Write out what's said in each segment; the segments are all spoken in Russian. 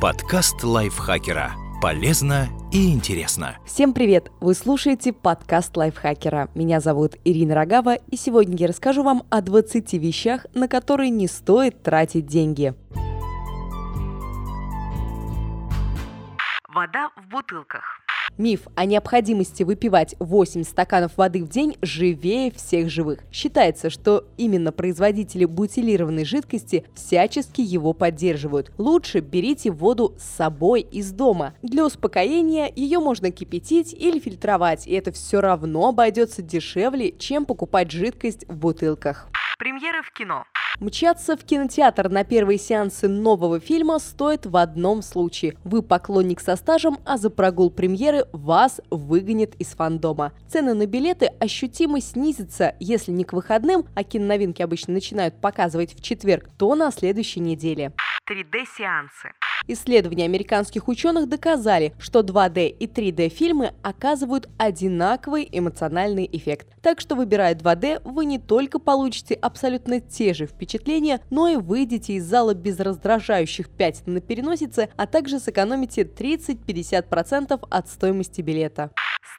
Подкаст лайфхакера. Полезно и интересно. Всем привет! Вы слушаете подкаст лайфхакера. Меня зовут Ирина Рогава, и сегодня я расскажу вам о 20 вещах, на которые не стоит тратить деньги. Вода в бутылках. Миф о необходимости выпивать 8 стаканов воды в день живее всех живых. Считается, что именно производители бутилированной жидкости всячески его поддерживают. Лучше берите воду с собой из дома. Для успокоения ее можно кипятить или фильтровать, и это все равно обойдется дешевле, чем покупать жидкость в бутылках. Премьеры в кино. Мчаться в кинотеатр на первые сеансы нового фильма стоит в одном случае. Вы поклонник со стажем, а за прогул премьеры вас выгонят из фандома. Цены на билеты ощутимо снизятся, если не к выходным, а киноновинки обычно начинают показывать в четверг, то на следующей неделе. 3D-сеансы. Исследования американских ученых доказали, что 2D и 3D фильмы оказывают одинаковый эмоциональный эффект. Так что выбирая 2D, вы не только получите абсолютно те же впечатления, но и выйдете из зала без раздражающих пятен на переносице, а также сэкономите 30-50% от стоимости билета.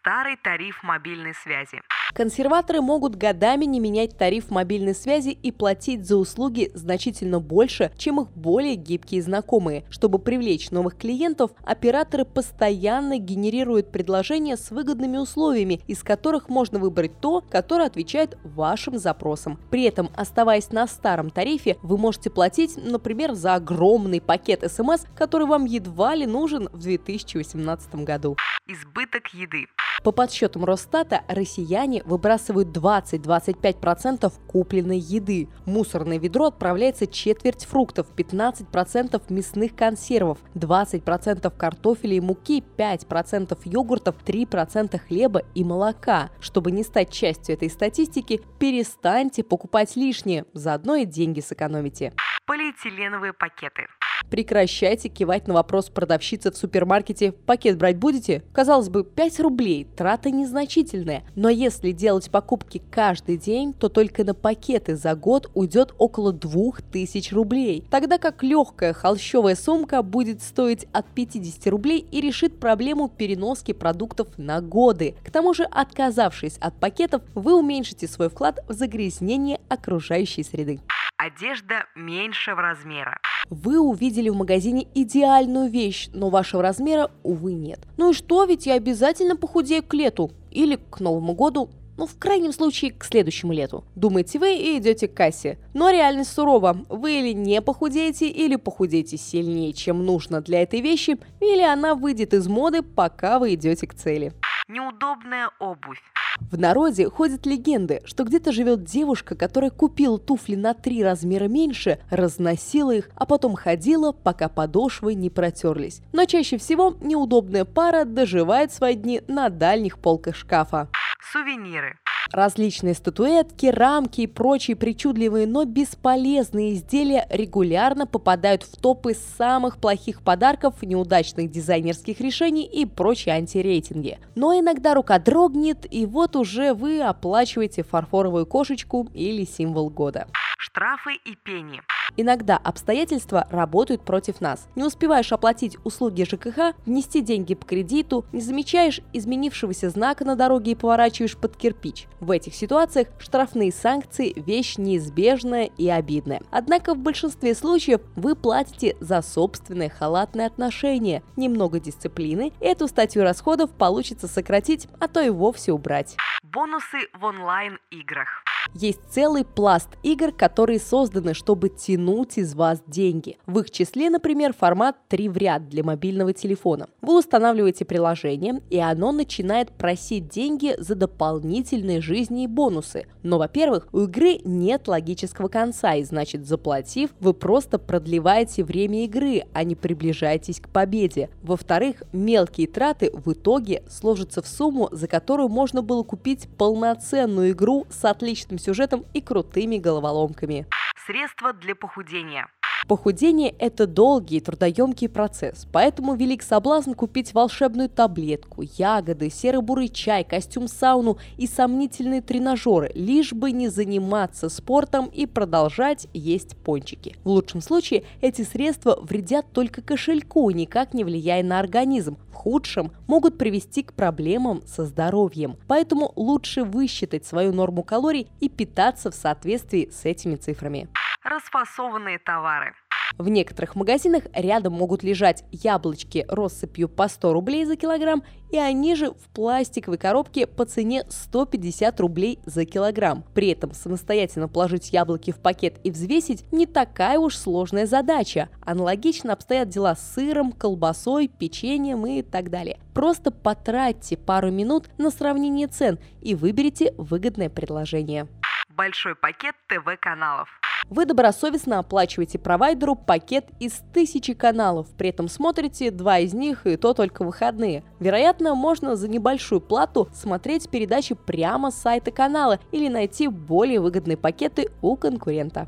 Старый тариф мобильной связи. Консерваторы могут годами не менять тариф мобильной связи и платить за услуги значительно больше, чем их более гибкие знакомые. Чтобы привлечь новых клиентов, операторы постоянно генерируют предложения с выгодными условиями, из которых можно выбрать то, которое отвечает вашим запросам. При этом, оставаясь на старом тарифе, вы можете платить, например, за огромный пакет смс, который вам едва ли нужен в 2018 году. Избыток еды. По подсчетам Росстата, россияне выбрасывают 20-25% купленной еды. В мусорное ведро отправляется четверть фруктов, 15% мясных консервов, 20% картофеля и муки, 5% йогуртов, 3% хлеба и молока. Чтобы не стать частью этой статистики, перестаньте покупать лишнее, заодно и деньги сэкономите. Полиэтиленовые пакеты. Прекращайте кивать на вопрос продавщицы в супермаркете «Пакет брать будете?» Казалось бы, 5 рублей, трата незначительная. Но если делать покупки каждый день, то только на пакеты за год уйдет около 2000 рублей. Тогда как легкая холщовая сумка будет стоить от 50 рублей и решит проблему переноски продуктов на годы. К тому же, отказавшись от пакетов, вы уменьшите свой вклад в загрязнение окружающей среды. Одежда меньшего размера. Вы увидели в магазине идеальную вещь, но вашего размера, увы, нет. Ну и что, ведь я обязательно похудею к лету или к Новому году, ну, в крайнем случае, к следующему лету. Думаете вы и идете к кассе. Но реальность сурова. Вы или не похудеете, или похудеете сильнее, чем нужно для этой вещи, или она выйдет из моды, пока вы идете к цели. Неудобная обувь. В народе ходят легенды, что где-то живет девушка, которая купила туфли на три размера меньше, разносила их, а потом ходила, пока подошвы не протерлись. Но чаще всего неудобная пара доживает свои дни на дальних полках шкафа. Сувениры. Различные статуэтки, рамки и прочие причудливые, но бесполезные изделия регулярно попадают в топы самых плохих подарков, неудачных дизайнерских решений и прочие антирейтинги. Но иногда рука дрогнет, и вот уже вы оплачиваете фарфоровую кошечку или символ года. Штрафы и пени. Иногда обстоятельства работают против нас. Не успеваешь оплатить услуги ЖКХ, внести деньги по кредиту, не замечаешь изменившегося знака на дороге и поворачиваешь под кирпич. В этих ситуациях штрафные санкции – вещь неизбежная и обидная. Однако в большинстве случаев вы платите за собственное халатное отношение. Немного дисциплины, эту статью расходов получится сократить, а то и вовсе убрать. Бонусы в онлайн-играх. Есть целый пласт игр, которые созданы, чтобы тянуть из вас деньги. В их числе, например, формат 3 в ряд для мобильного телефона. Вы устанавливаете приложение, и оно начинает просить деньги за дополнительные жизни и бонусы. Но, во-первых, у игры нет логического конца, и значит, заплатив, вы просто продлеваете время игры, а не приближаетесь к победе. Во-вторых, мелкие траты в итоге сложатся в сумму, за которую можно было купить полноценную игру с отличным сюжетом и крутыми головоломками. Средства для похудения. Похудение – это долгий и трудоемкий процесс, поэтому велик соблазн купить волшебную таблетку, ягоды, серо-бурый чай, костюм-сауну и сомнительные тренажеры, лишь бы не заниматься спортом и продолжать есть пончики. В лучшем случае эти средства вредят только кошельку, никак не влияя на организм. В худшем могут привести к проблемам со здоровьем. Поэтому лучше высчитать свою норму калорий и питаться в соответствии с этими цифрами расфасованные товары. В некоторых магазинах рядом могут лежать яблочки россыпью по 100 рублей за килограмм, и они же в пластиковой коробке по цене 150 рублей за килограмм. При этом самостоятельно положить яблоки в пакет и взвесить не такая уж сложная задача. Аналогично обстоят дела с сыром, колбасой, печеньем и так далее. Просто потратьте пару минут на сравнение цен и выберите выгодное предложение. Большой пакет ТВ-каналов. Вы добросовестно оплачиваете провайдеру пакет из тысячи каналов, при этом смотрите два из них и то только выходные. Вероятно, можно за небольшую плату смотреть передачи прямо с сайта канала или найти более выгодные пакеты у конкурента.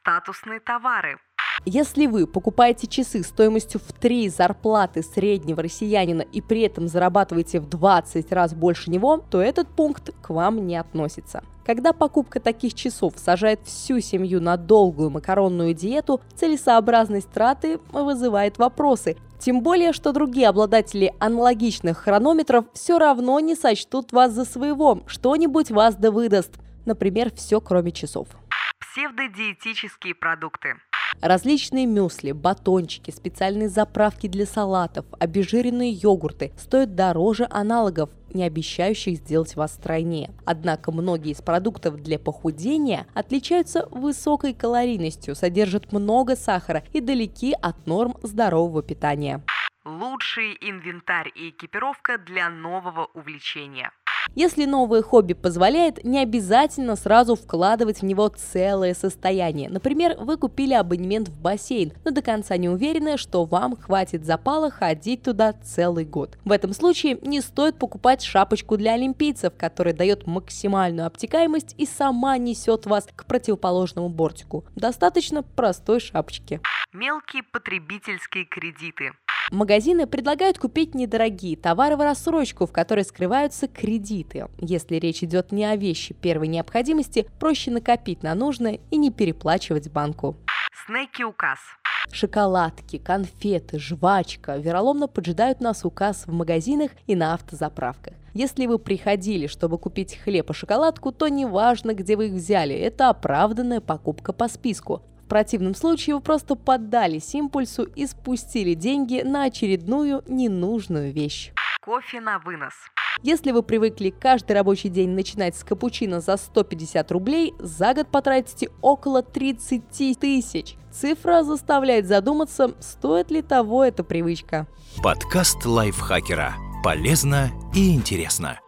Статусные товары. Если вы покупаете часы стоимостью в 3 зарплаты среднего россиянина и при этом зарабатываете в 20 раз больше него, то этот пункт к вам не относится. Когда покупка таких часов сажает всю семью на долгую макаронную диету, целесообразность траты вызывает вопросы. Тем более, что другие обладатели аналогичных хронометров все равно не сочтут вас за своего, что-нибудь вас да выдаст. Например, все кроме часов. Псевдодиетические продукты. Различные мюсли, батончики, специальные заправки для салатов, обезжиренные йогурты стоят дороже аналогов, не обещающих сделать вас стройнее. Однако многие из продуктов для похудения отличаются высокой калорийностью, содержат много сахара и далеки от норм здорового питания. Лучший инвентарь и экипировка для нового увлечения. Если новое хобби позволяет, не обязательно сразу вкладывать в него целое состояние. Например, вы купили абонемент в бассейн, но до конца не уверены, что вам хватит запала ходить туда целый год. В этом случае не стоит покупать шапочку для олимпийцев, которая дает максимальную обтекаемость и сама несет вас к противоположному бортику. Достаточно простой шапочки. Мелкие потребительские кредиты. Магазины предлагают купить недорогие товары в рассрочку, в которой скрываются кредиты. Если речь идет не о вещи первой необходимости, проще накопить на нужное и не переплачивать банку. Снеки указ. Шоколадки, конфеты, жвачка вероломно поджидают нас указ в магазинах и на автозаправках. Если вы приходили, чтобы купить хлеб и шоколадку, то неважно, где вы их взяли, это оправданная покупка по списку. В противном случае вы просто поддались импульсу и спустили деньги на очередную ненужную вещь. Кофе на вынос. Если вы привыкли каждый рабочий день начинать с капучино за 150 рублей, за год потратите около 30 тысяч. Цифра заставляет задуматься, стоит ли того эта привычка. Подкаст лайфхакера. Полезно и интересно.